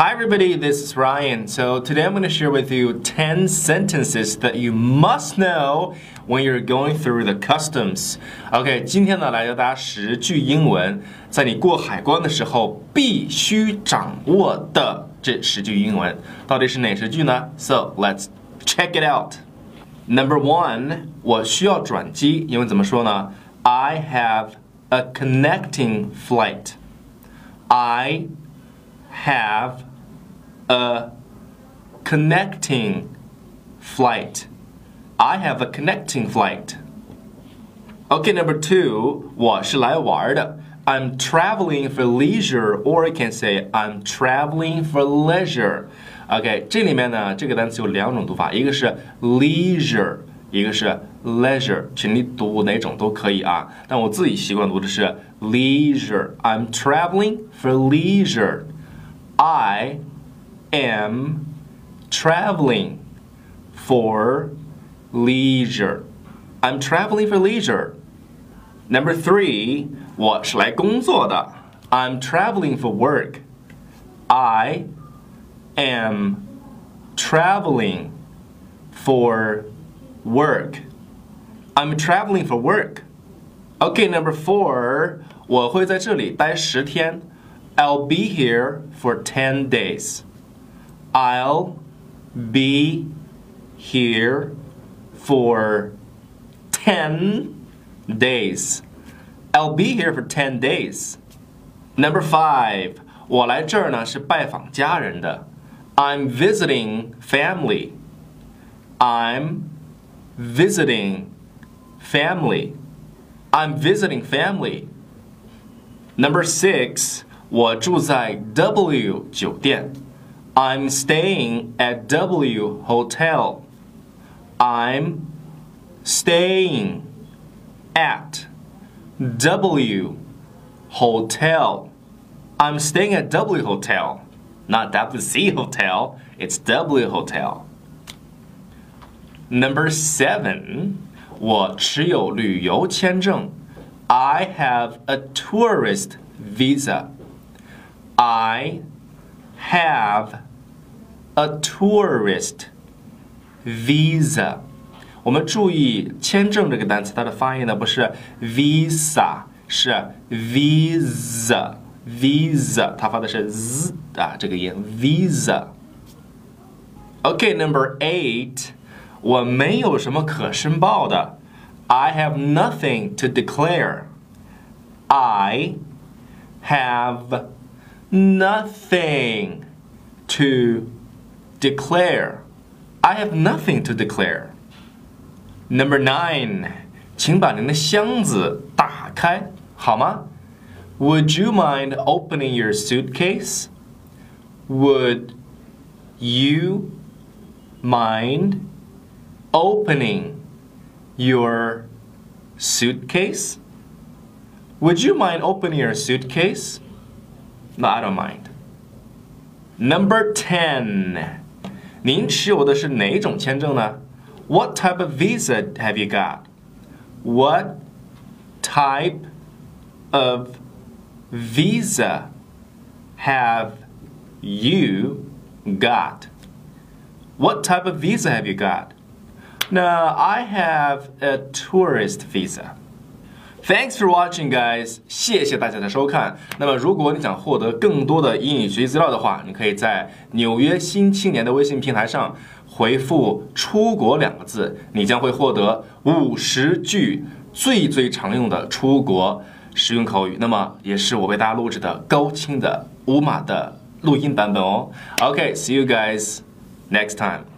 Hi everybody, this is Ryan. So today I'm going to share with you 10 sentences that you must know when you're going through the customs. OK，今天呢来教大家十句英文，在你过海关的时候必须掌握的这十句英文，到底是哪十句呢？So let's check it out. Number one，我需要转机，英文怎么说呢？I have a connecting flight. I have a connecting flight. I have a connecting flight. Okay, number two, 我是来玩的. I'm traveling for leisure, or you can say I'm traveling for leisure. OK，这里面呢，这个单词有两种读法，一个是 leisure，一个是 leisure，其实你读哪种都可以啊。但我自己习惯读的是 leisure。I'm traveling for leisure. I am traveling for leisure. I'm traveling for leisure. Number three, 我是来工作的. I'm traveling for work. I am traveling for work. I'm traveling for work. Okay, number four, 我会在这里待十天. I'll be here for 10 days. I'll be here for 10 days. I'll be here for 10 days. Number five, 我来这儿呢是拜访家人的。I'm visiting family. I'm visiting family. I'm visiting family. Number six, 我住在 W 酒店。 I'm staying at W Hotel. I'm staying at W Hotel. I'm staying at W Hotel. Not WC Hotel, it's W Hotel. Number seven, 我持有旅游签证. I have a tourist visa. I have a tourist visa。我们注意签证这个单词，它的发音呢不是 visa，是 visa visa，它发的是 z 啊这个音 visa。OK，number、okay, eight，我没有什么可申报的。I have nothing to declare. I have nothing to declare. I have nothing to declare. Number nine，请把您的箱子打开，好吗？Would you mind opening your suitcase? Would you mind opening your suitcase? Would you mind opening your suitcase? No, I don't mind. Number ten，您持有的是哪种签证呢？What type of visa have you got? What type of visa have you got? What type of visa have you got? Now, I have a tourist visa. Thanks for watching, guys！谢谢大家的收看。那么，如果你想获得更多的英语学习资料的话，你可以在纽约新青年的微信平台上回复“出国”两个字，你将会获得五十句最最常用的出国实用口语。那么，也是我为大家录制的高清的无码的录音版本哦。OK，see you guys next time。